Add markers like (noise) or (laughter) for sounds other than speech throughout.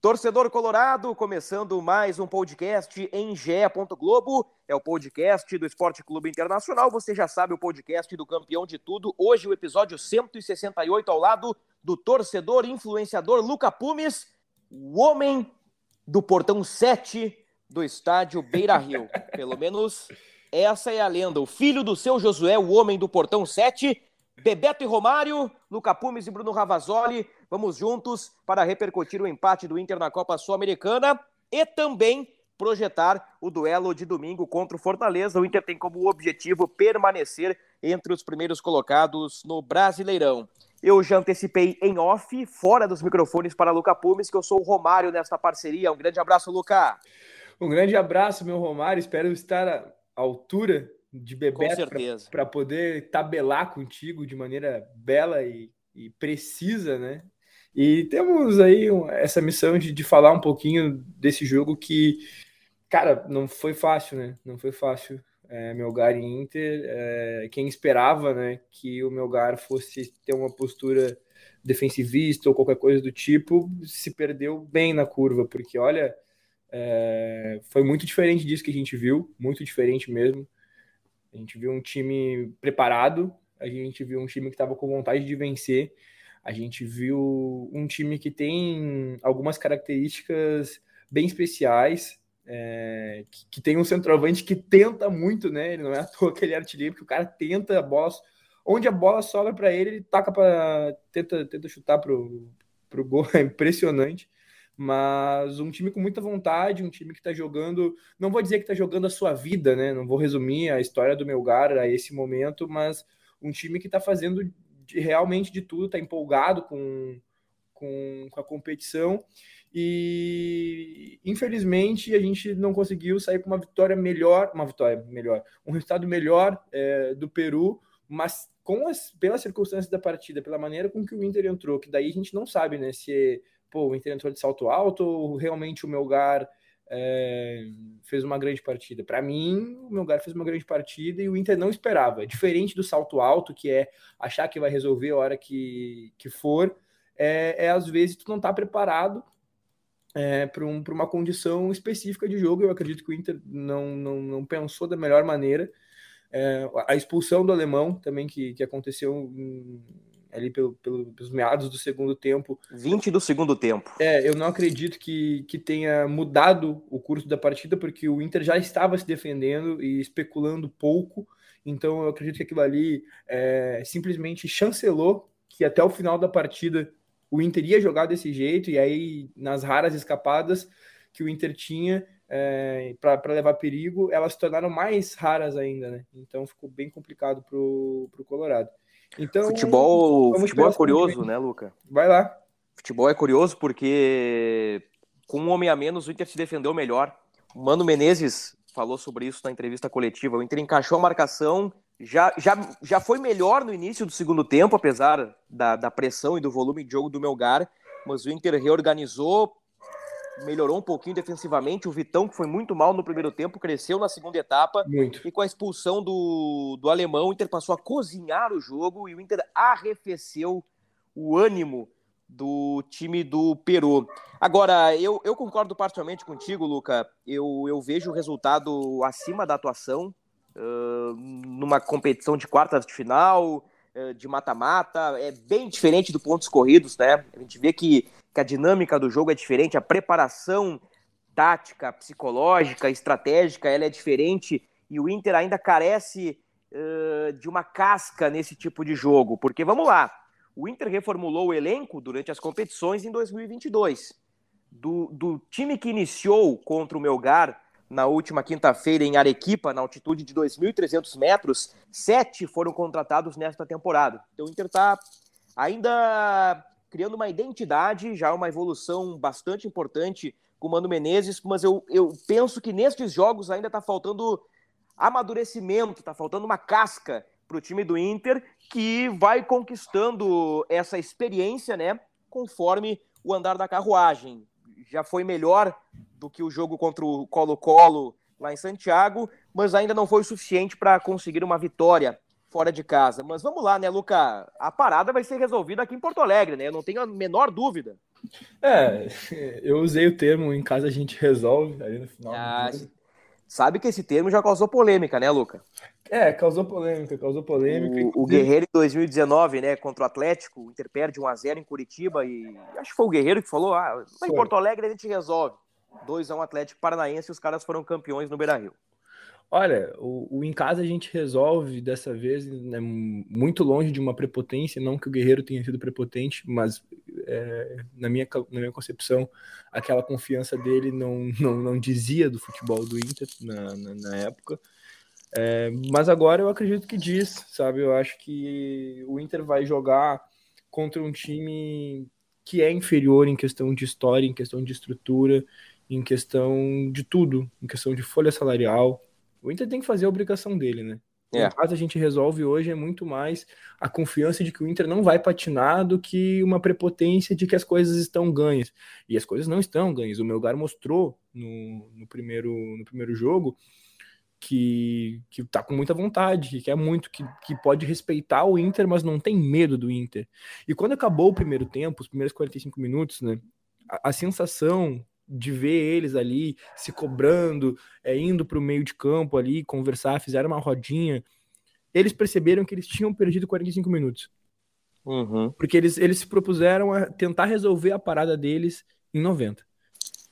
Torcedor Colorado, começando mais um podcast em GE. Globo. É o podcast do Esporte Clube Internacional. Você já sabe o podcast do campeão de tudo. Hoje o episódio 168 ao lado do torcedor influenciador Luca Pumes, o homem do portão 7 do estádio Beira Rio. (laughs) Pelo menos essa é a lenda. O filho do seu Josué, o homem do portão 7, Bebeto e Romário, Luca Pumes e Bruno Ravazoli. Vamos juntos para repercutir o empate do Inter na Copa Sul-Americana e também projetar o duelo de domingo contra o Fortaleza. O Inter tem como objetivo permanecer entre os primeiros colocados no Brasileirão. Eu já antecipei em off, fora dos microfones para Luca Pumes, que eu sou o Romário nesta parceria. Um grande abraço, Luca. Um grande abraço, meu Romário. Espero estar à altura de Bebeto para poder tabelar contigo de maneira bela e, e, precisa, né? E temos aí essa missão de, de falar um pouquinho desse jogo que, cara, não foi fácil, né? Não foi fácil. É, Melgar e Inter, é, quem esperava, né, que o Melgar fosse ter uma postura defensivista ou qualquer coisa do tipo, se perdeu bem na curva, porque olha, é, foi muito diferente disso que a gente viu, muito diferente mesmo. A gente viu um time preparado, a gente viu um time que estava com vontade de vencer, a gente viu um time que tem algumas características bem especiais, é, que, que, tem um centroavante que tenta muito, né? Ele não é à toa que ele é artilheiro, porque o cara tenta a bola, onde a bola sobra para ele, ele taca para tenta, tenta chutar pro, pro gol, (laughs) é impressionante mas um time com muita vontade, um time que está jogando, não vou dizer que está jogando a sua vida, né? Não vou resumir a história do Melgar a esse momento, mas um time que está fazendo de, realmente de tudo, está empolgado com, com, com, a competição e infelizmente a gente não conseguiu sair com uma vitória melhor, uma vitória melhor, um resultado melhor é, do Peru, mas com as, pelas circunstâncias da partida, pela maneira com que o Inter entrou, que daí a gente não sabe, né, se pô, o Inter entrou de salto alto ou realmente o Melgar é, fez uma grande partida? Para mim, o Melgar fez uma grande partida e o Inter não esperava. Diferente do salto alto, que é achar que vai resolver a hora que, que for, é, é às vezes tu não está preparado é, para um, uma condição específica de jogo. Eu acredito que o Inter não, não, não pensou da melhor maneira. É, a expulsão do alemão também que, que aconteceu em, ali pelo, pelo, pelos meados do segundo tempo. 20 do segundo tempo. É, eu não acredito que, que tenha mudado o curso da partida, porque o Inter já estava se defendendo e especulando pouco. Então eu acredito que aquilo ali é, simplesmente chancelou que até o final da partida o Inter ia jogar desse jeito, e aí nas raras escapadas que o Inter tinha é, para levar perigo, elas se tornaram mais raras ainda, né? Então ficou bem complicado para o Colorado. Então, futebol, futebol é curioso, né, Luca? Vai lá. Futebol é curioso porque com um homem a menos o Inter se defendeu melhor. O Mano Menezes falou sobre isso na entrevista coletiva. O Inter encaixou a marcação, já, já, já foi melhor no início do segundo tempo, apesar da, da pressão e do volume de jogo do Melgar, mas o Inter reorganizou, melhorou um pouquinho defensivamente. O Vitão, que foi muito mal no primeiro tempo, cresceu na segunda etapa. Muito. E com a expulsão do, do alemão, o Inter passou a cozinhar o jogo e o Inter arrefeceu o ânimo do time do Peru. Agora, eu, eu concordo parcialmente contigo, Luca. Eu, eu vejo o resultado acima da atuação uh, numa competição de quartas de final, uh, de mata-mata. É bem diferente do pontos corridos, né? A gente vê que que a dinâmica do jogo é diferente, a preparação tática, psicológica, estratégica, ela é diferente e o Inter ainda carece uh, de uma casca nesse tipo de jogo, porque vamos lá, o Inter reformulou o elenco durante as competições em 2022. Do, do time que iniciou contra o Melgar na última quinta-feira em Arequipa, na altitude de 2.300 metros, sete foram contratados nesta temporada. Então o Inter está ainda criando uma identidade, já uma evolução bastante importante com o Mano Menezes, mas eu, eu penso que nestes jogos ainda está faltando amadurecimento, está faltando uma casca para o time do Inter, que vai conquistando essa experiência, né, conforme o andar da carruagem. Já foi melhor do que o jogo contra o Colo-Colo lá em Santiago, mas ainda não foi o suficiente para conseguir uma vitória fora de casa. Mas vamos lá, né, Luca? A parada vai ser resolvida aqui em Porto Alegre, né? Eu não tenho a menor dúvida. É, eu usei o termo em casa a gente resolve aí no final. Ah, sabe que esse termo já causou polêmica, né, Luca? É, causou polêmica, causou polêmica. O, o Guerreiro em 2019, né, contra o Atlético, o Inter perde 1x0 em Curitiba e acho que foi o Guerreiro que falou, ah, em Porto Alegre a gente resolve. 2x1 Atlético Paranaense e os caras foram campeões no Beira-Rio. Olha, o, o, em casa a gente resolve dessa vez né, muito longe de uma prepotência, não que o Guerreiro tenha sido prepotente, mas é, na, minha, na minha concepção, aquela confiança dele não, não, não dizia do futebol do Inter na, na, na época. É, mas agora eu acredito que diz, sabe? Eu acho que o Inter vai jogar contra um time que é inferior em questão de história, em questão de estrutura, em questão de tudo, em questão de folha salarial, o Inter tem que fazer a obrigação dele, né? É. O caso a gente resolve hoje é muito mais a confiança de que o Inter não vai patinar do que uma prepotência de que as coisas estão ganhas. E as coisas não estão ganhas. O Melgar mostrou no, no, primeiro, no primeiro jogo que, que tá com muita vontade, que quer muito, que, que pode respeitar o Inter, mas não tem medo do Inter. E quando acabou o primeiro tempo, os primeiros 45 minutos, né? A, a sensação de ver eles ali se cobrando, é, indo para o meio de campo ali, conversar, fizeram uma rodinha, eles perceberam que eles tinham perdido 45 minutos. Uhum. Porque eles, eles se propuseram a tentar resolver a parada deles em 90.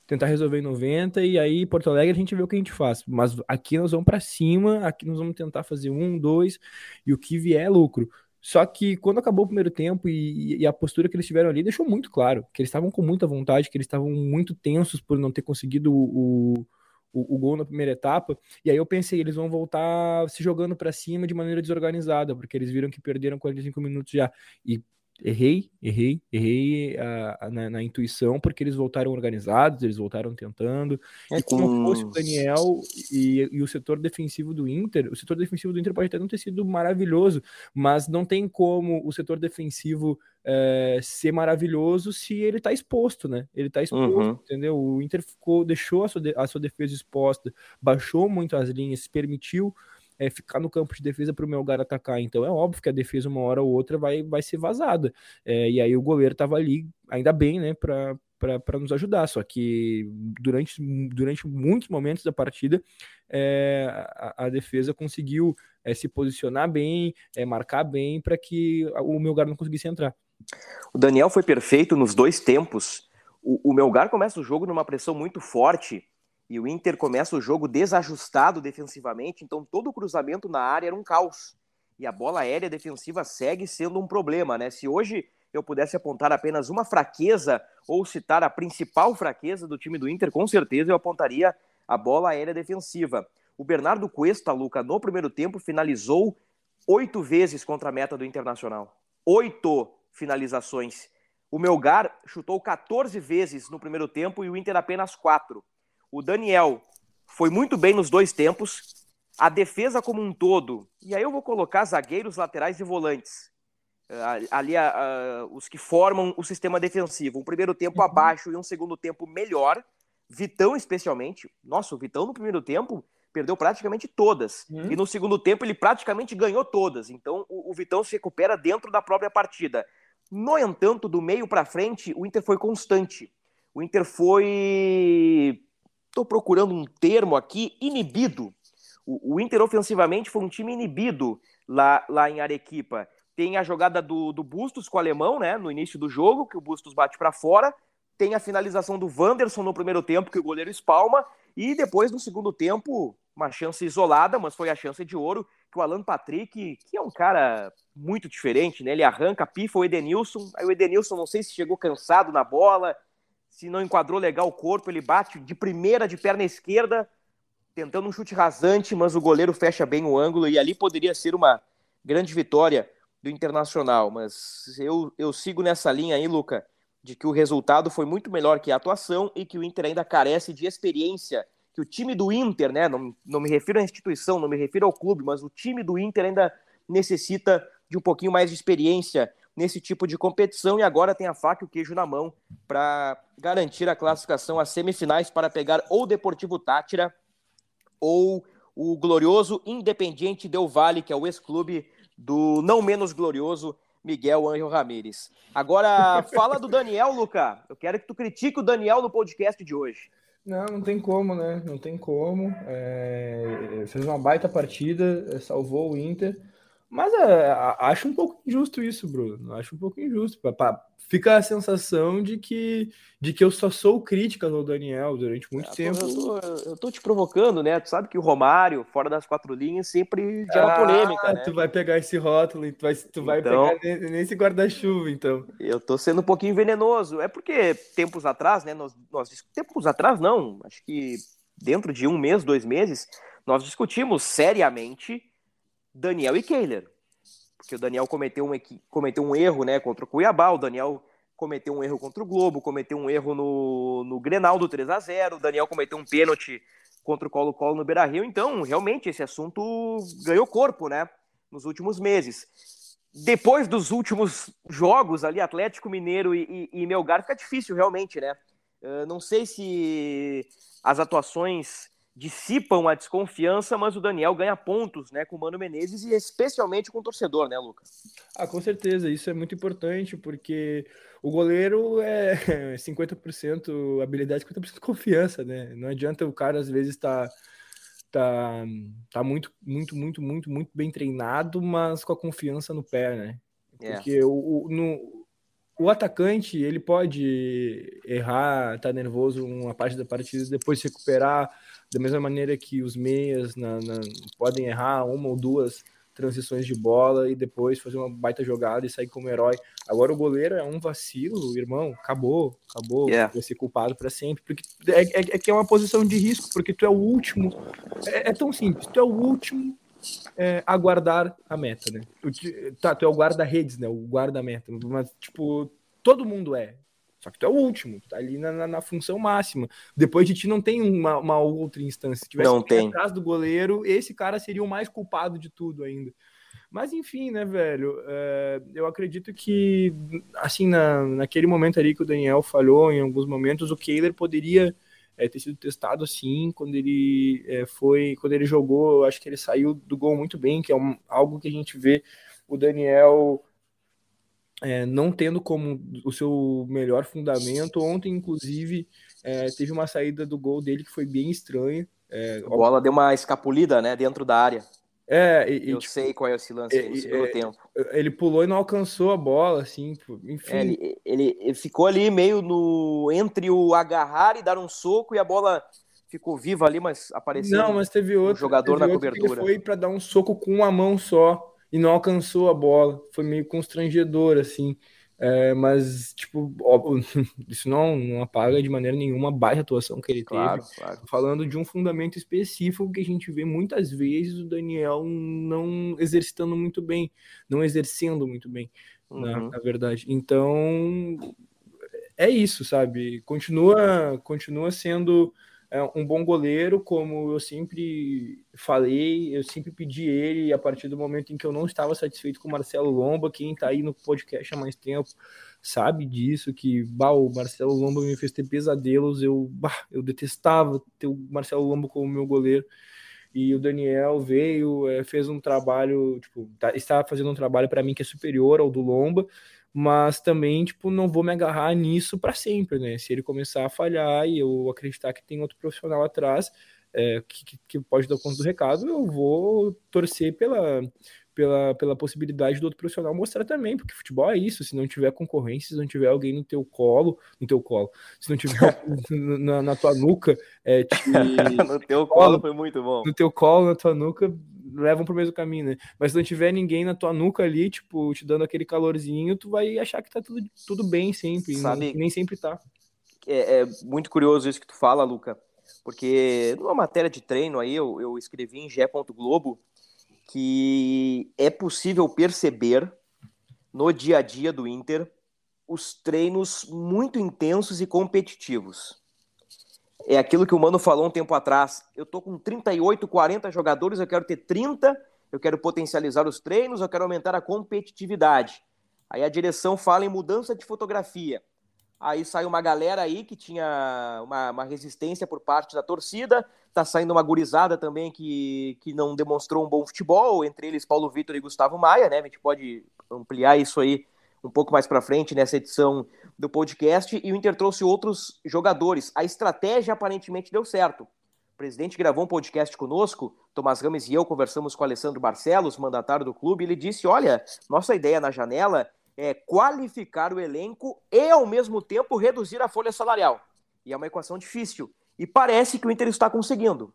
Tentar resolver em 90 e aí Porto Alegre a gente vê o que a gente faz. Mas aqui nós vamos para cima, aqui nós vamos tentar fazer um, dois e o que vier é lucro. Só que quando acabou o primeiro tempo e, e, a postura que eles tiveram ali deixou muito claro que eles estavam com muita vontade, que eles estavam muito tensos por não ter conseguido o, o, o gol na primeira etapa. E aí eu pensei, eles vão voltar se jogando para cima de maneira desorganizada, porque eles viram que perderam 45 minutos já. E errei, errei, errei a, na, na, intuição, porque eles voltaram organizados, eles voltaram tentando. É e como fosse o Daniel e, e, o setor defensivo do Inter, o setor defensivo do Inter pode até não ter sido maravilhoso, mas não tem como o setor defensivo é, ser maravilhoso se ele tá exposto, né? Ele tá exposto, uhum. entendeu? O Inter ficou, deixou a sua, a sua defesa exposta, baixou muito as linhas, permitiu é, ficar no campo de defesa para o Melgar atacar. Então é óbvio que a defesa, uma hora ou outra, vai, vai ser vazada. É, e aí o goleiro estava ali, ainda bem, né, para nos ajudar. Só que durante, durante muitos momentos da partida, é, a, a, defesa conseguiu é, se posicionar bem, é, marcar bem, para que o Melgar não conseguisse entrar. O Daniel foi perfeito nos dois tempos. O, o Melgar começa o jogo numa pressão muito forte e o Inter começa o jogo desajustado defensivamente, então todo cruzamento na área era um caos. E a bola aérea defensiva segue sendo um problema, né? Se hoje eu pudesse apontar apenas uma fraqueza ou citar a principal fraqueza do time do Inter, com certeza eu apontaria a bola aérea defensiva. O Bernardo Cuesta, Luca, no primeiro tempo finalizou oito vezes contra a meta do Internacional. Oito finalizações. O Melgar chutou 14 vezes no primeiro tempo e o Inter apenas quatro. O Daniel foi muito bem nos dois tempos. A defesa como um todo, e aí eu vou colocar zagueiros, laterais e volantes. Uh, ali uh, os que formam o sistema defensivo. Um primeiro tempo uhum. abaixo e um segundo tempo melhor. Vitão, especialmente. Nossa, o Vitão no primeiro tempo perdeu praticamente todas. Uhum. E no segundo tempo ele praticamente ganhou todas. Então o, o Vitão se recupera dentro da própria partida. No entanto, do meio para frente, o Inter foi constante. O Inter foi estou procurando um termo aqui, inibido. O, o, Inter ofensivamente foi um time inibido lá, lá em Arequipa. Tem a jogada do, do Bustos com o alemão, né, no início do jogo, que o Bustos bate para fora. Tem a finalização do Wanderson no primeiro tempo, que o goleiro espalma. E depois, no segundo tempo, uma chance isolada, mas foi a chance de ouro, que o Alan Patrick, que é um cara muito diferente, né? Ele arranca, pifa o Edenilson. Aí o Edenilson, não sei se chegou cansado na bola, se não enquadrou legal o corpo, ele bate de primeira, de perna esquerda, tentando um chute rasante, mas o goleiro fecha bem o ângulo e ali poderia ser uma grande vitória do Internacional, mas eu, eu sigo nessa linha aí, Luca, de que o resultado foi muito melhor que a atuação e que o Inter ainda carece de experiência, que o time do Inter, né, não, não me refiro à instituição, não me refiro ao clube, mas o time do Inter ainda necessita de um pouquinho mais de experiência nesse tipo de competição e agora tem a faca e o queijo na mão para garantir a classificação às semifinais para pegar ou o Deportivo Tátira ou o glorioso Independiente Del Valle, que é o ex-clube do não menos glorioso Miguel Angel Ramírez. Agora, (laughs) fala do Daniel, Luca. Eu quero que tu critique o Daniel no podcast de hoje. Não, não tem como, né? Não tem como. É... Fez uma baita partida, salvou o Inter. Mas é, acho um pouco injusto isso, Bruno. Acho um pouco injusto. Fica a sensação de que, de que eu só sou crítica ao Daniel durante muito é, tempo. Eu tô, eu tô, te provocando, né? Tu sabe que o Romário, fora das quatro linhas, sempre gera ah, polêmica. Né? Tu vai pegar esse rótulo, tu vai, tu vai então, pegar nesse guarda-chuva, então. Eu tô sendo um pouquinho venenoso. É porque tempos atrás, né? Nós, nós, tempos atrás, não. Acho que dentro de um mês, dois meses, nós discutimos seriamente Daniel e Kehler. Porque o Daniel cometeu um, cometeu um erro né, contra o Cuiabá, o Daniel cometeu um erro contra o Globo, cometeu um erro no, no Grenal do 3 a 0 o Daniel cometeu um pênalti contra o Colo-Colo no Beira-Rio. Então, realmente, esse assunto ganhou corpo né, nos últimos meses. Depois dos últimos jogos ali, Atlético Mineiro e, e, e Melgar, fica difícil realmente, né? Uh, não sei se as atuações dissipam a desconfiança, mas o Daniel ganha pontos, né, com o Mano Menezes e especialmente com o torcedor, né, Lucas? Ah, com certeza, isso é muito importante, porque o goleiro é (laughs) 50% habilidade, 50% confiança, né? Não adianta o cara às vezes estar tá, tá, tá muito, muito, muito, muito, muito bem treinado, mas com a confiança no pé, né? É. Porque é. o, o, no, o atacante, ele pode errar, tá nervoso uma parte da partida, depois se recuperar, da mesma maneira que os meias na, na, podem errar uma ou duas transições de bola e depois fazer uma baita jogada e sair como herói. Agora o goleiro é um vacilo, irmão, acabou, acabou, yeah. vai ser culpado para sempre, porque é, é, é, que é uma posição de risco, porque tu é o último, é, é tão simples, tu é o último é, a guardar a meta, né? Tu, tá, tu é o guarda-redes, né? O guarda-meta, mas tipo, todo mundo é, só que tu é o último, tu tá ali na, na, na, função máxima. Depois de ti não tem uma, uma outra instância. Se tivesse não tem. atrás do goleiro, esse cara seria o mais culpado de tudo ainda. Mas enfim, né, velho? É, eu acredito que, assim, na, naquele momento ali que o Daniel falhou, em alguns momentos, o Kehler poderia é, ter sido testado assim, quando ele é, foi, quando ele jogou, eu acho que ele saiu do gol muito bem, que é um, algo que a gente vê o Daniel é, não tendo como o seu melhor fundamento. Ontem, inclusive, é, teve uma saída do gol dele que foi bem estranha. É, a bola deu uma escapulida, né, dentro da área. É, e, eu tipo, sei qual é esse lance é, no é, tempo. Ele pulou e não alcançou a bola, assim, enfim. É, ele, ele, ele, ficou ali meio no entre o agarrar e dar um soco e a bola ficou viva ali, mas apareceu. Não, mas teve outro um jogador na cobertura. ele foi para dar um soco com uma mão só e não alcançou a bola. Foi meio constrangedor, assim. É, mas, tipo, (laughs) isso não, não apaga de maneira nenhuma a baixa atuação que ele claro, teve. Claro. Falando de um fundamento específico que a gente vê muitas vezes o Daniel não exercitando muito bem, não exercendo muito bem, uhum. na, na verdade. Então, é isso, sabe? Continua, continua sendo é um bom goleiro, como eu sempre falei, eu sempre pedi ele, a partir do momento em que eu não estava satisfeito com o Marcelo Lomba, quem está aí no podcast há mais tempo sabe disso, que bah, o Marcelo Lomba me fez ter pesadelos, eu, bah, eu detestava ter o Marcelo Lomba como meu goleiro, e o Daniel veio, é, fez um trabalho, tipo, tá, está fazendo um trabalho para mim que é superior ao do Lomba, mas também, tipo, não vou me agarrar nisso para sempre, né? Se ele começar a falhar e eu acreditar que tem outro profissional atrás é, que, que pode dar conta do recado, eu vou torcer pela, pela, pela possibilidade do outro profissional mostrar também, porque futebol é isso, se não tiver concorrência, se não tiver alguém no teu colo, no teu colo, se não tiver (laughs) na, na, tua nuca, é, te... (laughs) no teu colo foi muito bom. No teu colo, na tua nuca, levam pro mesmo caminho, né? Mas se não tiver ninguém na tua nuca ali, tipo, te dando aquele calorzinho, tu vai achar que tá tudo, tudo bem sempre. Sabe, nem sempre tá. É, é, muito curioso isso que tu fala, Luca, porque numa matéria de treino aí, eu, eu escrevi em G. Globo que é possível perceber no dia a dia do Inter os treinos muito intensos e competitivos. É aquilo que o Mano falou um tempo atrás. Eu tô com 38, 40 jogadores, eu quero ter 30, eu quero potencializar os treinos, eu quero aumentar a competitividade. Aí a direção fala em mudança de fotografia. Aí sai uma galera aí que tinha uma, uma, resistência por parte da torcida. Tá saindo uma gurizada também que, que não demonstrou um bom futebol, entre eles Paulo Vitor e Gustavo Maia, né? A gente pode ampliar isso aí um pouco mais para frente nessa edição do podcast. E o Inter trouxe outros jogadores. A estratégia aparentemente deu certo. O presidente gravou um podcast conosco, Tomás Rames e eu conversamos com Alessandro Barcelos, mandatário do clube, e ele disse: Olha, nossa ideia na janela é, qualificar o elenco e, ao mesmo tempo, reduzir a folha salarial. E é uma equação difícil. E parece que o Inter está conseguindo.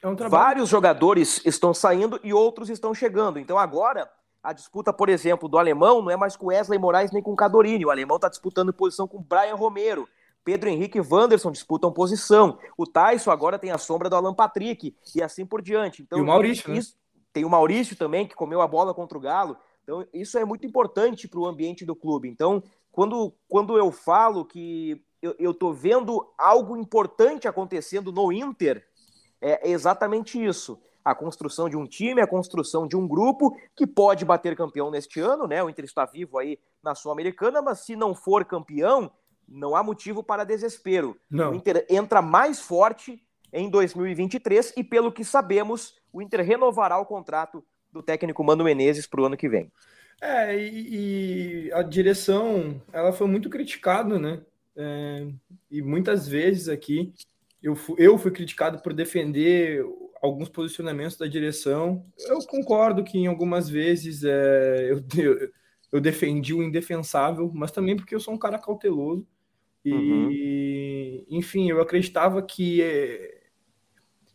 É um Vários jogadores estão saindo e outros estão chegando. Então, agora, a disputa, por exemplo, do alemão não é mais com Wesley Moraes nem com Cadorini. O alemão está disputando posição com Brian Romero. Pedro Henrique e Wanderson disputam posição. O Tyson agora tem a sombra do Alan Patrick e assim por diante. Então, e o Maurício, né? Tem o Maurício também, que comeu a bola contra o Galo. Então, isso é muito importante para o ambiente do clube. Então, quando, quando eu falo que eu estou vendo algo importante acontecendo no Inter, é exatamente isso. A construção de um time, a construção de um grupo que pode bater campeão neste ano, né? O Inter está vivo aí na Sul-Americana, mas se não for campeão, não há motivo para desespero. Não. O Inter entra mais forte em 2023 e, pelo que sabemos, o Inter renovará o contrato do técnico Mano Menezes para o ano que vem. É, e, e, a direção, ela foi muito criticada, né? É, e muitas vezes aqui eu fui, eu fui criticado por defender alguns posicionamentos da direção. Eu concordo que em algumas vezes é, (laughs) eu, eu, eu defendi o indefensável, mas também porque eu sou um cara cauteloso. E, uhum. enfim, eu acreditava que é,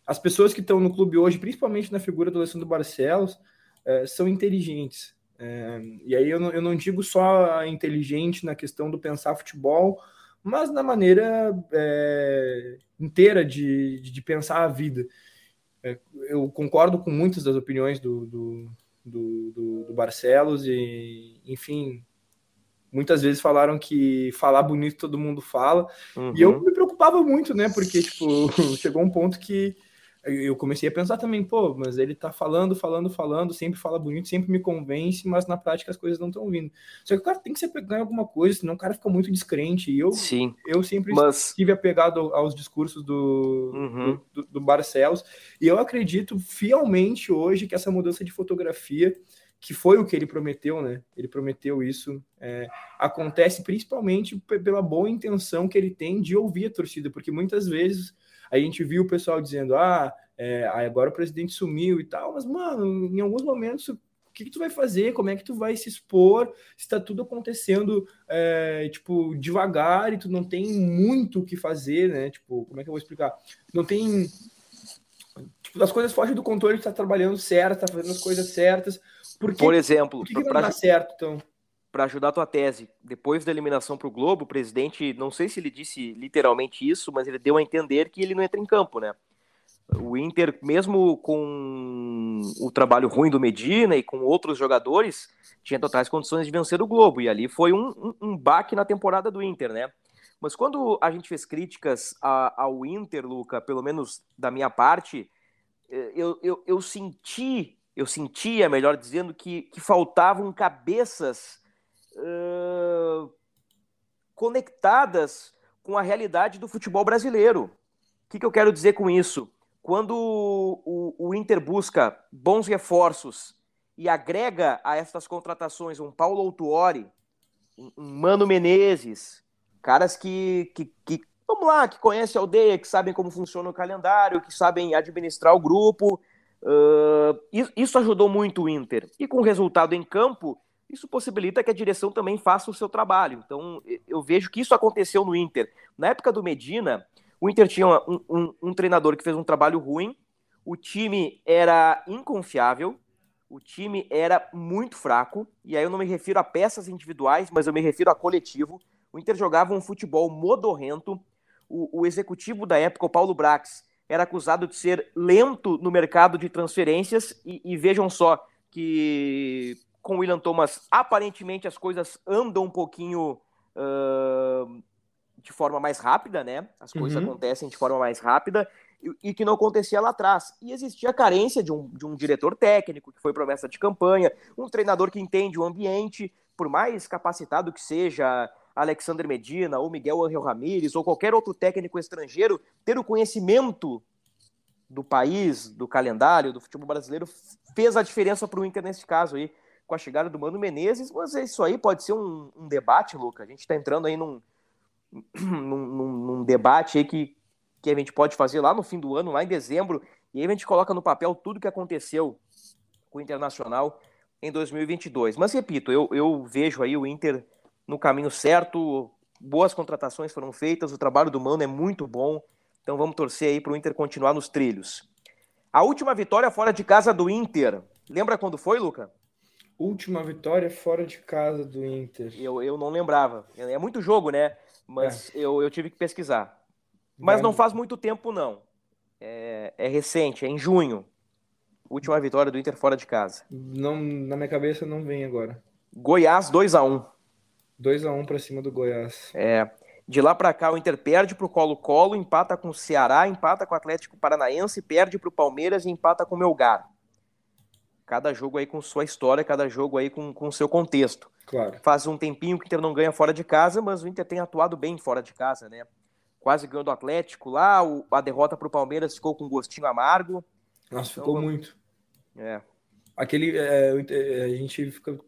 as pessoas que estão no clube hoje, principalmente na figura do Alessandro Barcelos, é, são inteligentes. É, e aí eu não, eu não digo só inteligente na questão do pensar futebol, mas na maneira é, inteira de, de, pensar a vida. É, eu concordo com muitas das opiniões do, do, do, do, Barcelos e, enfim, muitas vezes falaram que falar bonito todo mundo fala. Uhum. E eu uhum. me preocupava muito, né? Porque, tipo, (laughs) chegou um ponto que eu comecei a pensar também, pô, mas ele tá falando, falando, falando, sempre fala bonito, sempre me convence, mas na prática as coisas não estão vindo. Só que o cara tem que se apegar em alguma coisa, senão o cara fica muito descrente. E eu, Sim, eu sempre mas... estive apegado aos discursos do, uhum. do, do, Barcelos, e eu acredito fielmente hoje que essa mudança de fotografia, que foi o que ele prometeu, né? Ele prometeu isso, é, acontece principalmente pela boa intenção que ele tem de ouvir a torcida, porque muitas vezes a gente viu o pessoal dizendo, ah, é, agora o presidente sumiu e tal, mas, mano, em alguns momentos o que, que, tu vai fazer? Como é que tu vai se expor? Está tudo acontecendo, é, tipo, devagar e tu não tem muito o que fazer, né? Tipo, como é que eu vou explicar? Não tem. Tipo, as coisas fogem do controle, tu tá trabalhando certo, tá fazendo as coisas certas. Por, que, Por exemplo, por que, que não pra... dá certo, então? Para ajudar a tua tese. Depois da eliminação para o Globo, o presidente, não sei se ele disse literalmente isso, mas ele deu a entender que ele não entra em campo, né? O Inter, mesmo com o trabalho ruim do Medina e com outros jogadores, tinha totais condições de vencer o Globo. E ali foi um, um, um baque na temporada do Inter, né? Mas quando a gente fez críticas a, ao Inter, Luca, pelo menos da minha parte, eh, eu, eu, eu senti, eu sentia, melhor dizendo, que, que faltavam cabeças conectadas com a realidade do futebol brasileiro. O que, que eu quero dizer com isso? Quando o, o, Inter busca bons reforços e agrega a essas contratações um Paulo Autuori, um Mano Menezes, caras que, que, que, vamos lá, que conhecem a aldeia, que sabem como funciona o calendário, que sabem administrar o grupo. Uh, isso ajudou muito o Inter. E com o resultado em campo, isso possibilita que a direção também faça o seu trabalho. Então, eu vejo que isso aconteceu no Inter. Na época do Medina, o Inter tinha um, um, um treinador que fez um trabalho ruim, o time era inconfiável, o time era muito fraco, e aí eu não me refiro a peças individuais, mas eu me refiro a coletivo. O Inter jogava um futebol modorrento. O, o executivo da época, o Paulo Brax, era acusado de ser lento no mercado de transferências, e, e vejam só que com o William Thomas, aparentemente as coisas andam um pouquinho uh, de forma mais rápida, né? As coisas uhum. acontecem de forma mais rápida e, e, que não acontecia lá atrás. E existia carência de um, de um diretor técnico, que foi promessa de campanha, um treinador que entende o ambiente, por mais capacitado que seja Alexander Medina ou Miguel Angel Ramírez ou qualquer outro técnico estrangeiro, ter o conhecimento do país, do calendário, do futebol brasileiro, fez a diferença para o Inter nesse caso aí com a chegada do Mano Menezes, mas isso aí pode ser um, um debate, Luca. A gente está entrando aí (clears throat) num, num, num, debate aí que, que a gente pode fazer lá no fim do ano, lá em dezembro, e aí a gente coloca no papel tudo que aconteceu com o Internacional em 2022. Mas repito, eu, eu vejo aí o Inter no caminho certo, boas contratações foram feitas, o trabalho do Mano é muito bom, então vamos torcer aí para o Inter continuar nos trilhos. A última vitória fora de casa do Inter, lembra quando foi, Luca? Última vitória fora de casa do Inter. Eu, eu não lembrava. É muito jogo, né? Mas é. eu, eu tive que pesquisar. Mas Vai. não faz muito tempo, não. É, é, recente, é em junho. Última vitória do Inter fora de casa. Não, na minha cabeça não vem agora. Goiás 2x1. 2x1 para cima do Goiás. É. De lá para cá, o Inter perde para o Colo-Colo, empata com o Ceará, empata com o Atlético Paranaense, perde para o Palmeiras e empata com o Melgar cada jogo aí com sua história, cada jogo aí com o seu contexto. Claro. Faz um tempinho que o Inter não ganha fora de casa, mas o Inter tem atuado bem fora de casa, né? Quase ganhou do Atlético lá, o, a derrota para o Palmeiras ficou com um gostinho amargo. Nossa, então, ficou muito. É. Aquele, é, a gente fica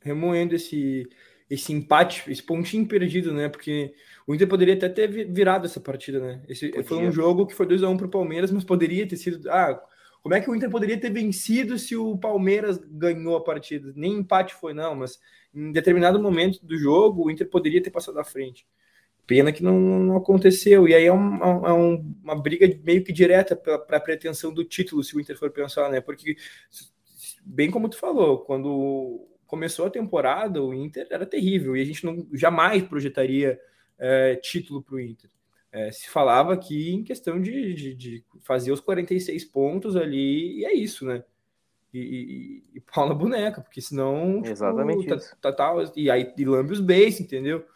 remoendo esse, esse empate, esse pontinho perdido, né? Porque o Inter poderia até ter virado essa partida, né? Esse foi um jogo que foi 2 a 1 um para o Palmeiras, mas poderia ter sido. Ah, como é que o Inter poderia ter vencido se o Palmeiras ganhou a partida? Nem empate foi, não, mas em determinado momento do jogo o Inter poderia ter passado à frente. Pena que não, não aconteceu. E aí é, um, é um, uma briga meio que direta para a pretensão do título, se o Inter for pensar, né? Porque, bem como tu falou, quando começou a temporada, o Inter era terrível e a gente não jamais projetaria é, título para o Inter. É, se falava aqui em questão de, de, de, fazer os 46 pontos ali, e é isso, né? E, e, e pau na boneca, porque senão. Tipo, Exatamente. Tá, tá, tá, e aí e lambe os beis, entendeu?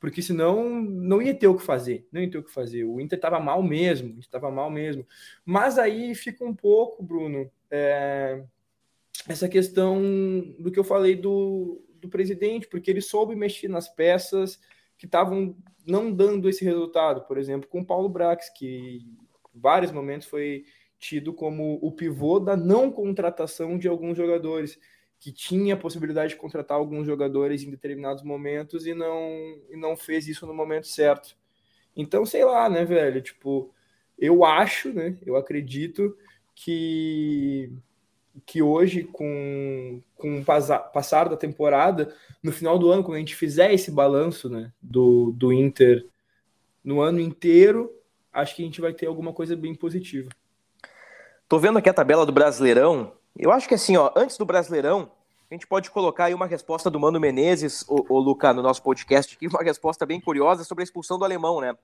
Porque senão não ia ter o que fazer, não ia ter o que fazer. O Inter tava mal mesmo, estava mal mesmo. Mas aí fica um pouco, Bruno, é, essa questão do que eu falei do, do presidente, porque ele soube mexer nas peças que estavam não dando esse resultado. Por exemplo, com o Paulo Brax, que em vários momentos foi tido como o pivô da não contratação de alguns jogadores, que tinha a possibilidade de contratar alguns jogadores em determinados momentos e não, e não fez isso no momento certo. Então, sei lá, né, velho? Tipo, eu acho, né? Eu acredito que que hoje, com, com o passar da temporada, no final do ano, quando a gente fizer esse balanço né, do, do Inter no ano inteiro, acho que a gente vai ter alguma coisa bem positiva. Tô vendo aqui a tabela do Brasileirão. Eu acho que assim, ó, antes do Brasileirão, a gente pode colocar aí uma resposta do Mano Menezes, o, Luca, no nosso podcast aqui, uma resposta bem curiosa sobre a expulsão do alemão, né?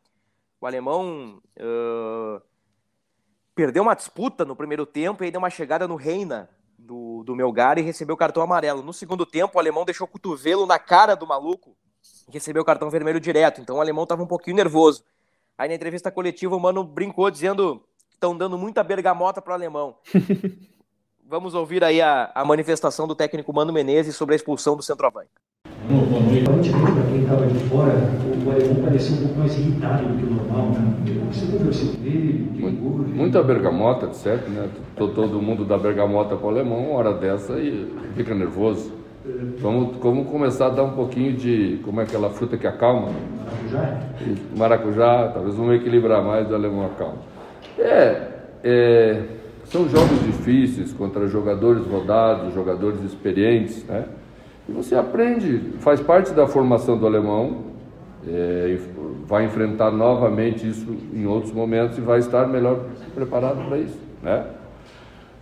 O alemão uh, perdeu uma disputa no primeiro tempo e aí deu uma chegada no Reina do, do Melgar e recebeu o cartão amarelo. No segundo tempo, o alemão deixou o cotovelo na cara do maluco e recebeu o cartão vermelho direto. Então o alemão estava um pouquinho nervoso. Aí na entrevista coletiva o mano brincou dizendo que estão dando muita bergamota pro alemão. (laughs) Vamos ouvir aí a, a manifestação do técnico Mano Menezes sobre a expulsão do centroavante. Boa noite. Para quem estava de fora, o alemão parecia um pouco mais irritado do que o normal, né? Você conversou com ele? Muita bergamota, certo, né? Todo mundo dá bergamota para o alemão, uma hora dessa e fica nervoso. Vamos, vamos começar a dar um pouquinho de, como é aquela fruta que acalma? Maracujá? Maracujá, talvez vamos equilibrar mais do alemão acalma. É, é, são jogos difíceis contra jogadores rodados, jogadores experientes, né? E você aprende, faz parte da formação do alemão, é, vai enfrentar novamente isso em outros momentos e vai estar melhor preparado para isso. Né?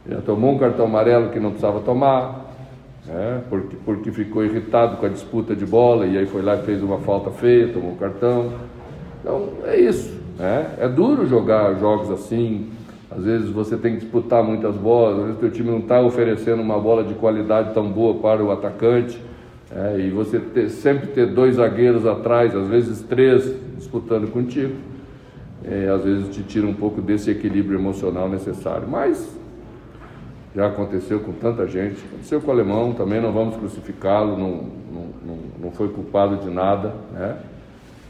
Já tomou um cartão amarelo que não precisava tomar, né? porque, porque ficou irritado com a disputa de bola e aí foi lá e fez uma falta feia, tomou um cartão. Então é isso. Né? É duro jogar jogos assim, Às vezes você tem que disputar muitas bolas, às vezes o time não está oferecendo uma bola de qualidade tão boa para o atacante. É, e você ter, sempre ter dois zagueiros atrás, às vezes três disputando contigo, é, às vezes te tira um pouco desse equilíbrio emocional necessário. Mas já aconteceu com tanta gente, aconteceu com o alemão, também não vamos crucificá-lo, não, não, não, não, foi culpado de nada. Né?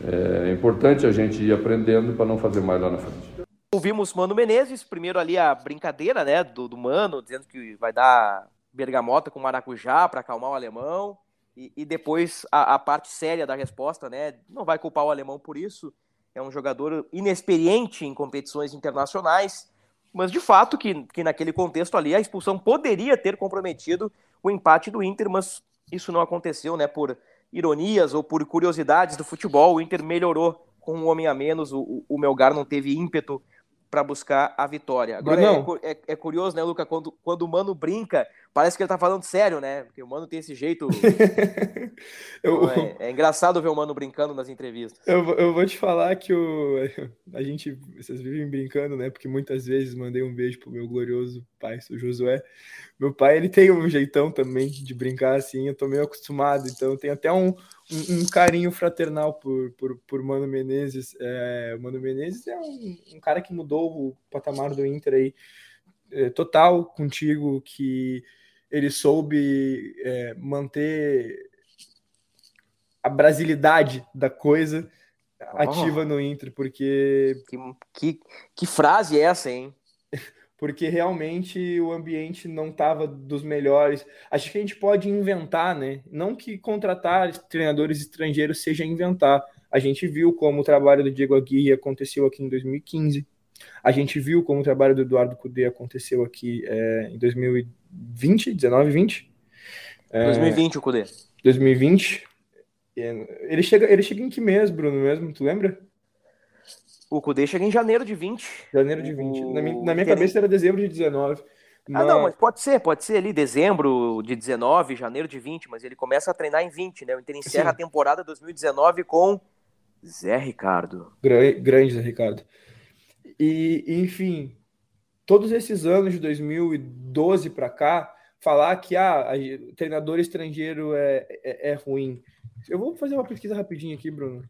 É, é importante a gente ir aprendendo para não fazer mais lá na frente. Ouvimos Mano Menezes, primeiro ali a brincadeira né, do, do Mano, dizendo que vai dar bergamota com maracujá para acalmar o alemão. E, e depois a, a, parte séria da resposta, né? Não vai culpar o alemão por isso. É um jogador inexperiente em competições internacionais, mas de fato que, que naquele contexto ali a expulsão poderia ter comprometido o empate do Inter, mas isso não aconteceu, né? Por ironias ou por curiosidades do futebol, o Inter melhorou com um homem a menos, o, o Melgar não teve ímpeto para buscar a vitória. Agora é, é, é, curioso, né, Luca, quando, quando o Mano brinca, parece que ele tá falando sério, né? Porque o Mano tem esse jeito. (laughs) eu, é, é, engraçado ver o Mano brincando nas entrevistas. Eu, eu vou te falar que o, (laughs) a gente, vocês vivem brincando, né? Porque muitas vezes mandei um beijo pro meu glorioso pai, o Josué. Meu pai, ele tem um jeitão também de brincar assim, eu tô meio acostumado, então tem até um, um, um, carinho fraternal por, por, por Mano Menezes. É, o Mano Menezes é um, um, cara que mudou o patamar do Inter aí total contigo, que ele soube é, manter a brasilidade da coisa ativa oh, no Inter, porque. Que, que, que frase é essa, hein? porque realmente o ambiente não estava dos melhores. Acho que a gente pode inventar, né? Não que contratar treinadores estrangeiros seja inventar. A gente viu como o trabalho do Diego Aguirre aconteceu aqui em 2015. A gente viu como o trabalho do Eduardo Cudê aconteceu aqui é, em 2020, 19, 20. É, 2020 o Cudê. 2020. Ele chega, ele chega em que mês, Bruno, mesmo? Tu lembra? O Cudê chega em janeiro de 20. Janeiro de 20. O... Na minha, na minha cabeça era dezembro de 19. Mas... Ah, não, mas pode ser, pode ser ali dezembro de 19, janeiro de 20, mas ele começa a treinar em 20, né? O Inter encerra Sim. a temporada 2019 com Zé Ricardo. Grande Zé Ricardo. E, enfim, todos esses anos de 2012 para cá, falar que ah, treinador estrangeiro é, é, é ruim. Eu vou fazer uma pesquisa rapidinho aqui, Bruno.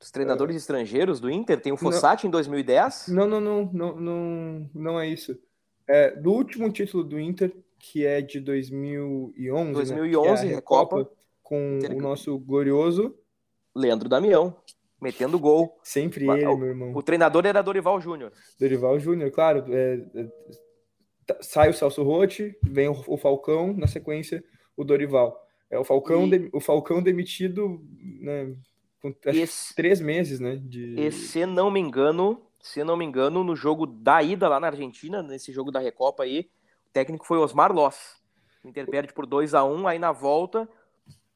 Os treinadores é. estrangeiros do Inter? Tem o Fossati não, em 2010? Não, não, não, não, não, não é isso. É, do último título do Inter, que é de 2011, 2011, né? é Recopa, com Inter... o nosso glorioso Leandro Damião, metendo gol. Sempre ele, o, meu irmão. O treinador era Dorival Júnior. Dorival Júnior, claro. É, é, tá, sai o Celso Rotti, vem o, o, Falcão, na sequência o Dorival. É o Falcão, e... de, o Falcão demitido, né, com esse, três meses, né? De... E se não me engano, se não me engano, no jogo da ida lá na Argentina, nesse jogo da Recopa aí, o técnico foi Osmar Loss. O Inter perde por 2 a 1 um, aí na volta,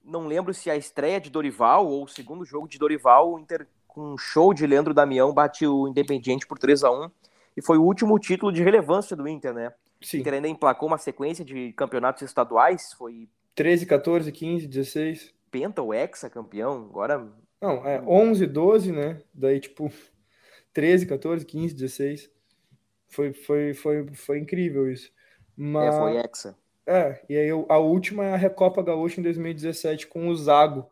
não lembro se a estreia de Dorival ou o segundo jogo de Dorival, o Inter com um show de Leandro Damião bate o Independiente por 3 a 1 e foi o último título de relevância do Inter, né? Sim. O Inter ainda emplacou uma sequência de campeonatos estaduais, foi 13, 14, 15, 16. Penta ou Hexa campeão, agora não, é 11, 12, né? Daí, tipo, 13, 14, 15, 16. Foi, foi, foi, foi incrível isso. Mas, é, foi Hexa. É, e aí a última é a Recopa Gaúcha em 2017 com o Zago.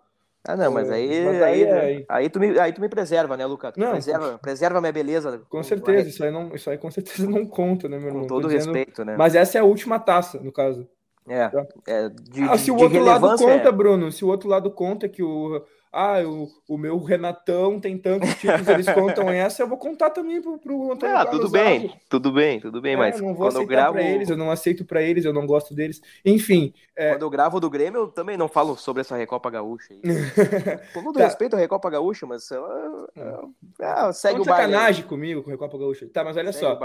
Ah, não, mas aí, mas aí, aí, aí, tu me, aí tu me preserva, né, Lucas? Não, preserva, preserva a minha beleza. Com certeza, isso aí, não, isso aí com (laughs) certeza não conta, né, meu irmão? Com todo dizendo, respeito, né? Mas essa é a última taça, no caso. É, tá? é de, ah, se o outro lado conta, é... Bruno, se o outro lado conta que o ah, o, o meu Renatão tem tantos títulos, eles contam (laughs) essa, eu vou contar também pro, pro Antônio Ah, Carlos tudo bem, tudo bem, tudo bem, é, mas vou quando eu gravo... eles, eu não aceito para eles, eu não gosto deles. Enfim. É... Quando eu gravo do Grêmio, eu também não falo sobre essa Recopa Gaúcha. Com todo (laughs) tá. respeito à Recopa Gaúcha, mas ela, ela, segue o baile. sacanagem comigo com a Recopa Gaúcha. Tá, mas olha segue só.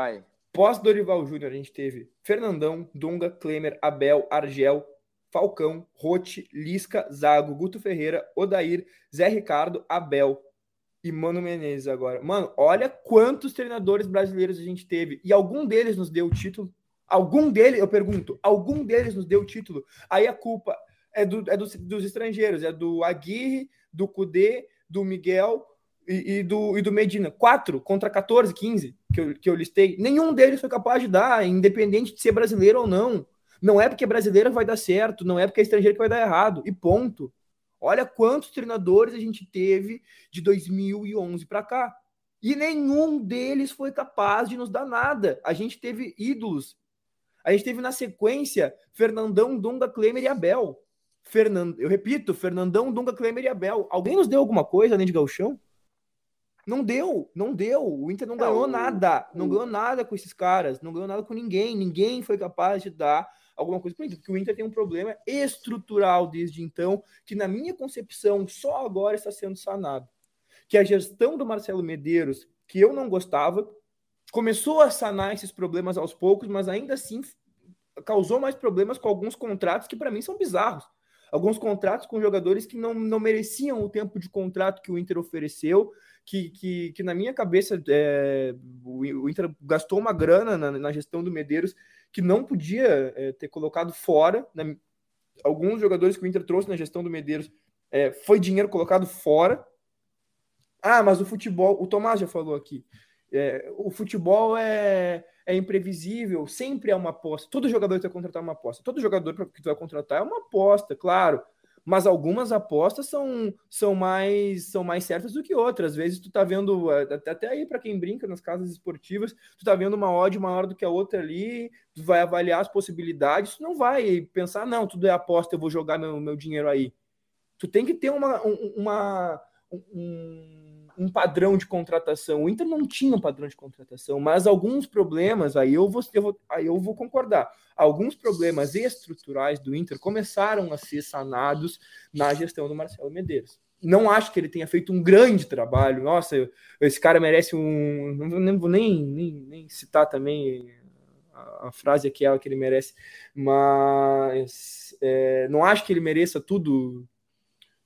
Pós Dorival Júnior, a gente teve Fernandão, Dunga, Klemer, Abel, Argel, Falcão, Rote, Lisca, Zago, Guto Ferreira, Odair, Zé Ricardo, Abel e Mano Menezes agora. Mano, olha quantos treinadores brasileiros a gente teve. E algum deles nos deu o título. Algum deles, eu pergunto, algum deles nos deu o título. Aí a culpa é, do, é do, dos estrangeiros, é do Aguirre, do Cudê, do Miguel, e, e, do, e do Medina. Quatro contra 14, 15 que eu, que eu listei. Nenhum deles foi capaz de dar, independente de ser brasileiro ou não. Não é porque é brasileiro vai dar certo, não é porque é estrangeiro que vai dar errado. E ponto. Olha quantos treinadores a gente teve de 2011 para cá. E nenhum deles foi capaz de nos dar nada. A gente teve ídolos. A gente teve na sequência Fernandão, Dunga, Klemer e Abel. Fernand... Eu repito, Fernandão, Dunga, Klemer e Abel. Alguém nos deu alguma coisa além de Galchão? Não deu, não deu. O Inter não ganhou nada. Não ganhou nada com esses caras. Não ganhou nada com ninguém. Ninguém foi capaz de dar alguma coisa para o Inter. Porque o Inter tem um problema estrutural desde então, que na minha concepção só agora está sendo sanado. Que a gestão do Marcelo Medeiros, que eu não gostava, começou a sanar esses problemas aos poucos, mas ainda assim causou mais problemas com alguns contratos que para mim são bizarros alguns contratos com jogadores que não, não mereciam o tempo de contrato que o Inter ofereceu, que, que, que na minha cabeça é, o, Inter gastou uma grana na, na, gestão do Medeiros que não podia é, ter colocado fora. Né? Alguns jogadores que o Inter trouxe na gestão do Medeiros é, foi dinheiro colocado fora. Ah, mas o futebol, o Tomás já falou aqui, é, o futebol é, é imprevisível, sempre é uma aposta. Todo jogador que vai contratar é uma aposta. Todo jogador que tu vai contratar é uma aposta, claro. Mas algumas apostas são, são mais são mais certas do que outras. Às vezes tu tá vendo, até, aí para quem brinca nas casas esportivas, tu tá vendo uma odd maior do que a outra ali, tu vai avaliar as possibilidades, tu não vai pensar, não, tudo é aposta, eu vou jogar meu, meu dinheiro aí. Tu tem que ter uma, uma um, um padrão de contratação. O Inter não tinha um padrão de contratação, mas alguns problemas, aí eu vou, eu vou, aí eu vou concordar, alguns problemas estruturais do Inter começaram a ser sanados na gestão do Marcelo Medeiros. Não acho que ele tenha feito um grande trabalho. Nossa, esse cara merece um. Não vou nem, nem, nem citar também a, frase aquela que ele merece, mas é, não acho que ele mereça tudo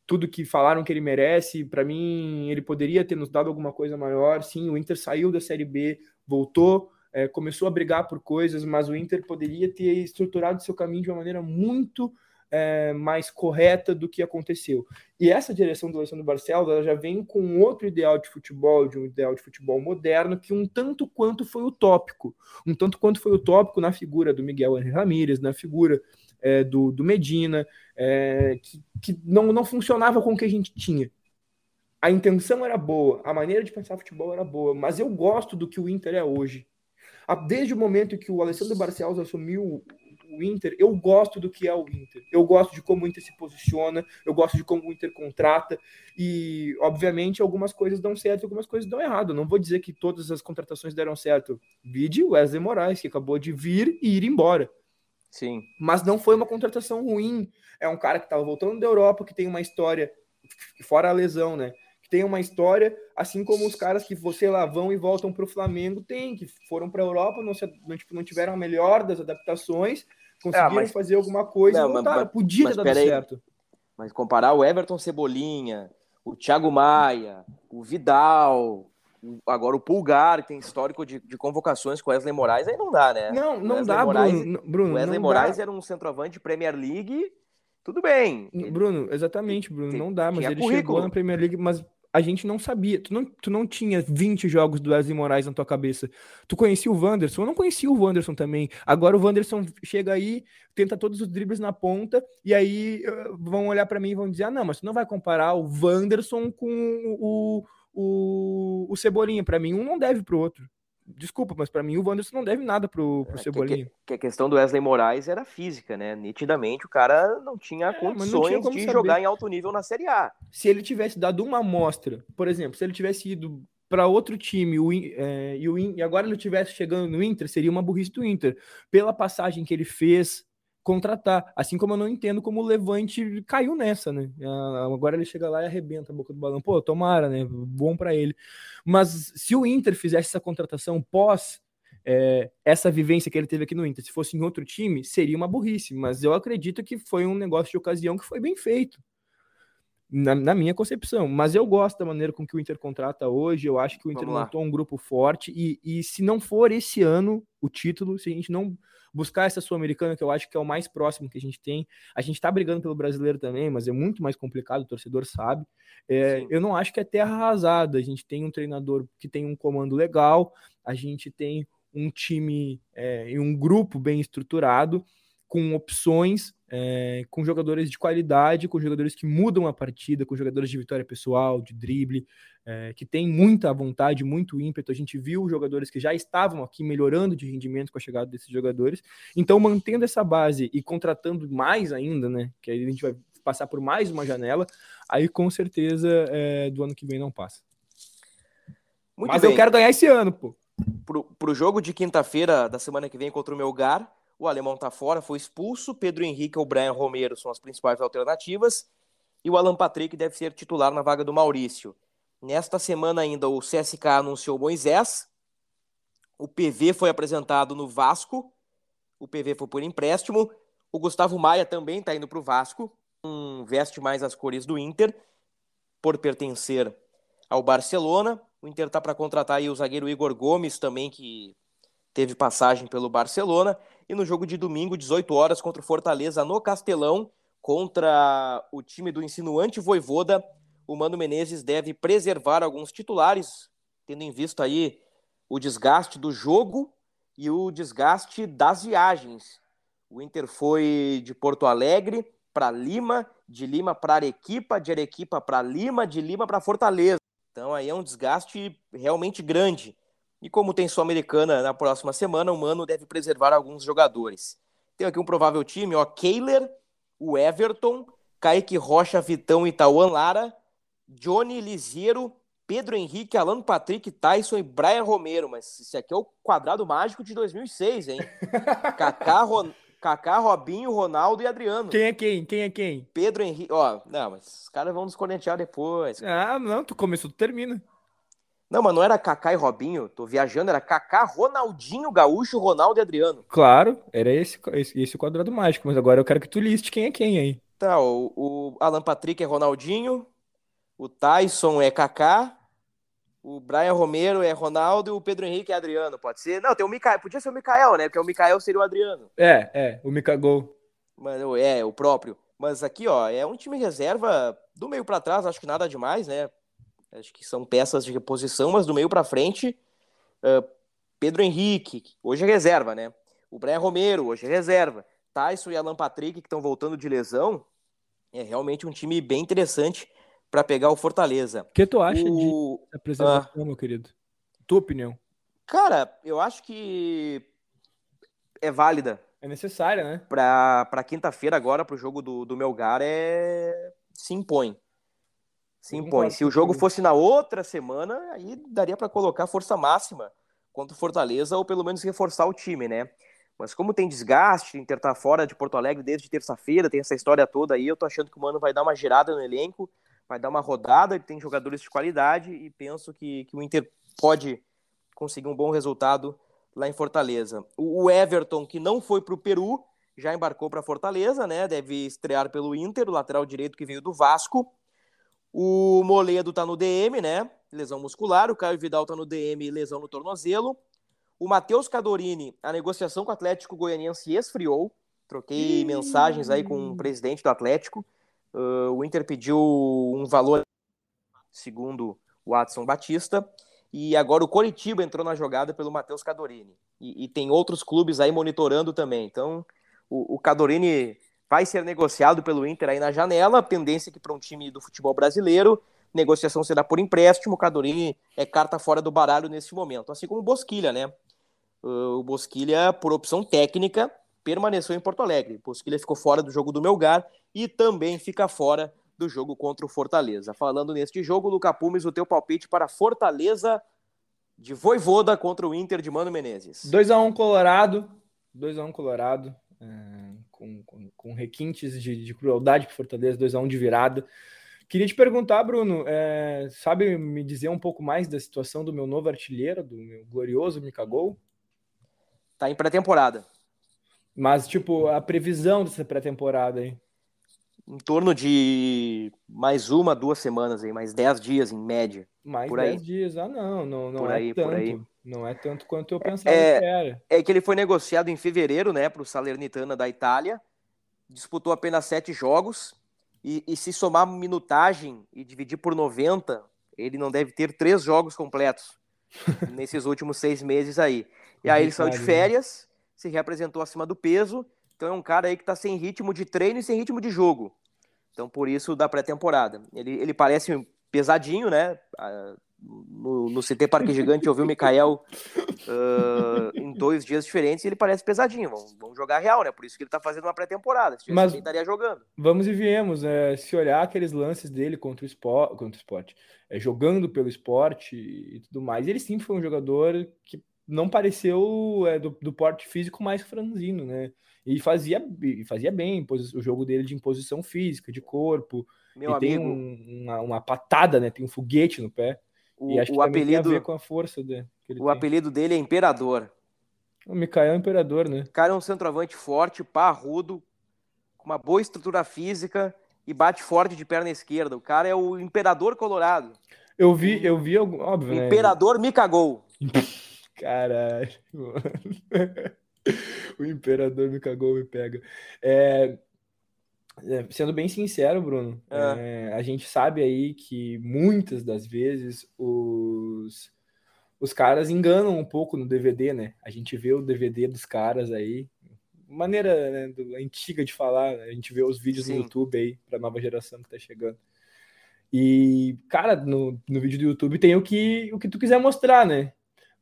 tudo que falaram que ele merece. Para mim, ele poderia ter nos dado alguma coisa maior. Sim, o Inter saiu da Série B, voltou, é, começou a brigar por coisas, mas o Inter poderia ter estruturado seu caminho de uma maneira muito é, mais correta do que aconteceu. E essa direção do Alessandro Barcelos já vem com outro ideal de futebol, de um ideal de futebol moderno, que um tanto quanto foi utópico. Um tanto quanto foi utópico na figura do Miguel Henrique Ramírez, na figura é, do, do, Medina, é, que, que não, não funcionava com o que a gente tinha. A intenção era boa, a maneira de pensar futebol era boa, mas eu gosto do que o Inter é hoje. Desde o momento que o Alessandro Barcelos assumiu o Inter, eu gosto do que é o Inter. Eu gosto de como o Inter se posiciona, eu gosto de como o Inter contrata e, obviamente, algumas coisas dão certo, algumas coisas dão errado. não vou dizer que todas as contratações deram certo. Vide Wesley Moraes, que acabou de vir e ir embora. Sim. Mas não foi uma contratação ruim. É um cara que estava voltando da Europa, que tem uma história, fora a lesão, né? Que tem uma história, assim como os caras que você lá vão e voltam para o Flamengo tem, que foram para a Europa, não, se, não, tipo, não, tiveram a melhor das adaptações, conseguiram é, mas... fazer alguma coisa não, e voltaram. Mas, Podia ter dado certo. Mas comparar o Everton Cebolinha, o Thiago Maia, o Vidal, Agora o Pulgar tem histórico de, de convocações com Wesley Moraes, aí não dá, né? Não, não Wesley dá, Moraes, Bruno. Bruno Wesley Moraes dá. era um centroavante de Premier League, tudo bem. Bruno, exatamente, Bruno, não dá, mas ele currículo. chegou na Premier League, mas a gente não sabia. Tu não, tu não tinha 20 jogos do Wesley Moraes na tua cabeça. Tu conhecia o Wanderson, eu não conhecia o Wanderson também. Agora o Wanderson chega aí, tenta todos os dribles na ponta, e aí uh, vão olhar para mim e vão dizer: ah, não, mas tu não vai comparar o Wanderson com o o, o Cebolinha. Para mim, um não deve pro outro. Desculpa, mas para mim o Wanderson não deve nada pro, pro é, Cebolinha. Que, que, a questão do Wesley Moraes era física, né? Nitidamente o cara não tinha é, condições não tinha de saber. jogar em alto nível na Série A. Se ele tivesse dado uma amostra, por exemplo, se ele tivesse ido para outro time o, é, e, o, e agora ele tivesse chegando no Inter, seria uma burrice do Inter. Pela passagem que ele fez, contratar. Assim como eu não entendo como o Levante caiu nessa, né? Ah, agora ele chega lá e arrebenta a boca do balão. Pô, tomara, né? Bom para ele. Mas se o Inter fizesse essa contratação pós é, essa vivência que ele teve aqui no Inter, se fosse em outro time, seria uma burrice. Mas eu acredito que foi um negócio de ocasião que foi bem feito. Na, na, minha concepção. Mas eu gosto da maneira com que o Inter contrata hoje. Eu acho que o Inter montou um grupo forte. E, e se não for esse ano o título, se a gente não buscar essa Sul-Americana, que eu acho que é o mais próximo que a gente tem, a gente tá brigando pelo brasileiro também, mas é muito mais complicado, o torcedor sabe. É, eu não acho que é terra arrasada. A gente tem um treinador que tem um comando legal, a gente tem um time é, e um grupo bem estruturado, com opções é, com jogadores de qualidade, com jogadores que mudam a partida, com jogadores de vitória pessoal, de drible, é, que tem muita vontade, muito ímpeto. A gente viu jogadores que já estavam aqui melhorando de rendimento com a chegada desses jogadores. Então, mantendo essa base e contratando mais ainda, né? Que aí a gente vai passar por mais uma janela, aí com certeza é, do ano que vem não passa. Muito Mas bem. eu quero ganhar esse ano, pô. Pro, pro jogo de quinta-feira da semana que vem contra o Melgar, o alemão tá fora, foi expulso. Pedro Henrique ou Brian Romero são as principais alternativas. E o Alan Patrick deve ser titular na vaga do Maurício. Nesta semana ainda o CSK anunciou Moisés. O PV foi apresentado no Vasco. O PV foi por empréstimo. O Gustavo Maia também está indo para o Vasco. Um, veste mais as cores do Inter, por pertencer ao Barcelona. O Inter está para contratar aí o zagueiro Igor Gomes também, que teve passagem pelo Barcelona. E no jogo de domingo, 18 horas, contra o Fortaleza no Castelão, contra o time do insinuante Voivoda, o Mano Menezes deve preservar alguns titulares, tendo em vista aí o desgaste do jogo e o desgaste das viagens. O Inter foi de Porto Alegre para Lima, de Lima para Arequipa, de Arequipa para Lima, de Lima para Fortaleza. Então aí é um desgaste realmente grande. E como tem Sul-Americana na próxima semana, o Mano deve preservar alguns jogadores. Tem aqui um provável time, ó, Kehler, o Everton, Kaique Rocha, Vitão e Tauan Lara, Johnny Liziero, Pedro Henrique, Alan Patrick, Tyson e Brian Romero. Mas esse aqui é o quadrado mágico de 2006, hein? (laughs) Kaká, Ron... Kaká, Robinho, Ronaldo e Adriano. Quem é quem? Quem é quem? Pedro Henrique. Ó, não, mas os caras vão nos cornetear depois. Ah, não, tu começou, tu termina. Não, mas não era Kaká e Robinho, tô viajando, era Kaká, Ronaldinho, Gaúcho, Ronaldo e Adriano. Claro, era esse, esse, esse quadrado mágico, mas agora eu quero que tu liste quem é quem aí. Tá, o, o Alan Patrick é Ronaldinho, o Tyson é Kaká, o Brian Romero é Ronaldo e o Pedro Henrique é Adriano, pode ser? Não, tem o Mikael, podia ser o Mikael, né? Porque o Mikael seria o Adriano. É, é, o Mikagol. Mano, é, o próprio. Mas aqui, ó, é um time reserva do meio para trás, acho que nada demais, né? Acho que são peças de reposição, mas do meio para frente, uh, Pedro Henrique, hoje é reserva, né? O Brian Romero, hoje é reserva. Tyson e Alan Patrick, que estão voltando de lesão, é realmente um time bem interessante para pegar o Fortaleza. O que tu acha o... de preservação, uh, meu querido? Tua opinião? Cara, eu acho que é válida. É necessária, né? Para quinta-feira agora, para o jogo do, do Melgar, é... se impõe se impõe. Se o jogo fosse na outra semana, aí daria para colocar força máxima contra o Fortaleza ou pelo menos reforçar o time, né? Mas como tem desgaste, Inter tá fora de Porto Alegre desde terça-feira, tem essa história toda aí, eu tô achando que o Mano vai dar uma girada no elenco, vai dar uma rodada, ele tem jogadores de qualidade e penso que, que o Inter pode conseguir um bom resultado lá em Fortaleza. O Everton, que não foi para o Peru, já embarcou para Fortaleza, né? Deve estrear pelo Inter, o lateral direito que veio do Vasco. O Moledo tá no DM, né? Lesão muscular. O Caio Vidal tá no DM, lesão no tornozelo. O Matheus Cadorini, a negociação com o Atlético Goianiense esfriou. Troquei mensagens aí com o presidente do Atlético. Uh, o Inter pediu um valor, segundo o Watson Batista. E agora o Coritiba entrou na jogada pelo Matheus Cadorini. E, e, tem outros clubes aí monitorando também. Então, o, o Cadorini vai ser negociado pelo Inter aí na janela, tendência que para um time do futebol brasileiro, negociação será por empréstimo, Cadorini é carta fora do baralho nesse momento, assim como o Bosquilha, né? O Bosquilha, por opção técnica, permaneceu em Porto Alegre. O Bosquilha ficou fora do jogo do Melgar e também fica fora do jogo contra o Fortaleza. Falando neste jogo, Luca Pumes, o teu palpite para Fortaleza de Voivoda contra o Inter de Mano Menezes. 2x1 um Colorado, 2x1 um Colorado. É, com, com, com requintes de, de crueldade para Fortaleza, 2 a 1 um de virada. Queria te perguntar, Bruno, é, sabe me dizer um pouco mais da situação do meu novo artilheiro, do meu glorioso Mikagol? Tá em pré-temporada. Mas, tipo, a previsão dessa pré-temporada aí? em torno de mais uma, duas semanas aí, mais dez dias em média. Mais por dez aí. dias, ah não, não, não por é aí, tanto. Por aí. Não é tanto quanto eu pensava é, que era. É que ele foi negociado em fevereiro, né, para o Salernitana da Itália, disputou apenas sete jogos, e, e, se somar minutagem e dividir por 90, ele não deve ter três jogos completos (laughs) nesses últimos seis meses aí. E aí ele saiu de férias, se reapresentou acima do peso, então é um cara aí que está sem ritmo de treino e sem ritmo de jogo. Então por isso da pré-temporada. Ele, ele parece pesadinho, né? No, no CT Parque Gigante eu vi o Mikael uh, em dois dias diferentes e ele parece pesadinho. Vamos, vamos jogar real, né? Por isso que ele tá fazendo uma pré-temporada. Se Mas estaria jogando. Vamos e viemos. É, se olhar aqueles lances dele contra o esporte, contra o esporte é, jogando pelo esporte e tudo mais, ele sempre foi um jogador que não pareceu é, do, do porte físico mais franzino, né? E fazia, fazia bem o jogo dele de imposição física, de corpo. Meu e amigo. tem um, uma, uma patada, né? Tem um foguete no pé. O, o apelido tem a ver com a força dele. O tem. apelido dele é Imperador. O Mikael é Imperador, né? O cara é um centroavante forte, parrudo, com uma boa estrutura física e bate forte de perna esquerda. O cara é o Imperador Colorado. Eu vi, eu vi, óbvio, né? Imperador me cagou. (laughs) Caralho, (laughs) o Imperador me cagou, me pega. É, sendo bem sincero, Bruno, é. É, a gente sabe aí que muitas das vezes os, os caras enganam um pouco no DVD, né? A gente vê o DVD dos caras aí, maneira né, do, antiga de falar, né? a gente vê os vídeos Sim. no YouTube aí para nova geração que tá chegando. E, cara, no, no vídeo do YouTube tem o que, o que tu quiser mostrar, né?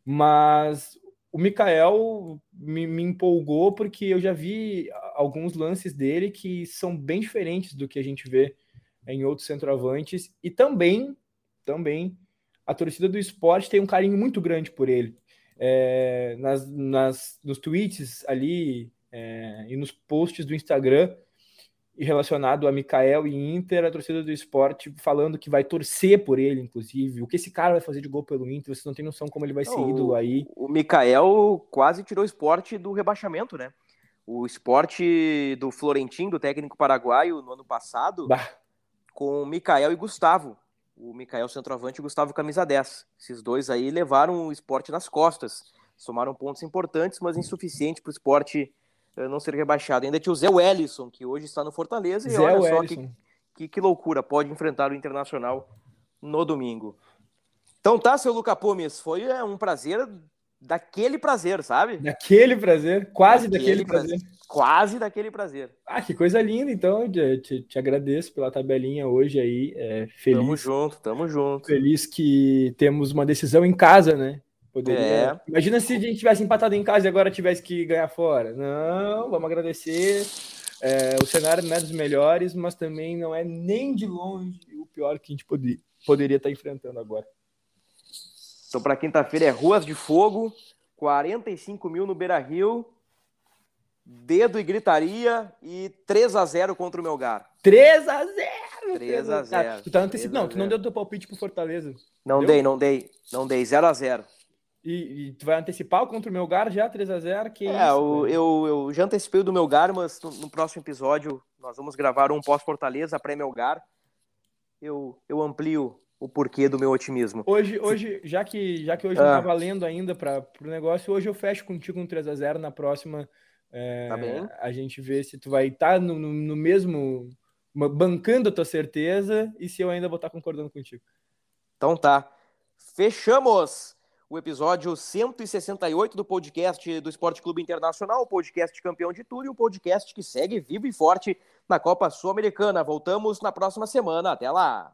Mas o Mikael me, me, empolgou porque eu já vi alguns lances dele que são bem diferentes do que a gente vê em outros centroavantes e também, também a torcida do esporte tem um carinho muito grande por ele. É, nas, nas, nos tweets ali é, e nos posts do Instagram, e relacionado a Mikael e Inter, a torcida do esporte falando que vai torcer por ele, inclusive. O que esse cara vai fazer de gol pelo Inter, você não tem noção como ele vai ser não, ídolo aí. O Mikael quase tirou o esporte do rebaixamento, né? O esporte do Florentim, do técnico paraguaio, no ano passado, bah. com Mikael e Gustavo. O Mikael centroavante e o Gustavo camisa 10. Esses dois aí levaram o esporte nas costas. Somaram pontos importantes, mas insuficientes para o esporte eh, não ser rebaixado. Ainda tinha o Zé Wellison, que hoje está no Fortaleza, Zé e olha Wellison. só que, que, que, loucura, pode enfrentar o Internacional no domingo. Então tá, seu Luca Pumes, foi é, um prazer daquele prazer, sabe? Daquele prazer, quase daquele, daquele prazer. prazer. Quase daquele prazer. Ah, que coisa linda, então, te, te, agradeço pela tabelinha hoje aí, é, feliz. Tamo junto, tamo junto. Feliz que temos uma decisão em casa, né? Poderia... É. Imagina se a gente tivesse empatado em casa e agora tivesse que ganhar fora. Não, vamos agradecer. É, o cenário não é dos melhores, mas também não é nem de longe o pior que a gente poder, poderia estar enfrentando agora. Então, para quinta-feira é Ruas de Fogo, 45 mil no Beira Rio, dedo e gritaria e 3 a 0 contra o Melgar. 3 a 0 3 a 0 Tu tá antecipando. Não, tu não deu teu palpite pro Fortaleza. Não deu? dei, não dei. Não dei. 0 a 0 e, e, tu vai antecipar contra o Melgar já 3x0? Que é, isso, eu, eu, já antecipei o do Melgar, mas no, no próximo episódio nós vamos gravar um pós-Fortaleza pré-Melgar. Eu, eu amplio o porquê do meu otimismo. Hoje, hoje já, que, já que hoje ah. não tá valendo ainda para o negócio, hoje eu fecho contigo um 3x0 na próxima. É, tá bem. A gente vê se tu vai estar tá no, no, no mesmo. bancando a tua certeza e se eu ainda vou estar tá concordando contigo. Então tá. Fechamos! o episódio 168 do podcast do Esporte Clube Internacional, o podcast campeão de tudo e o podcast que segue vivo e forte na Copa Sul-Americana. Voltamos na próxima semana. Até lá!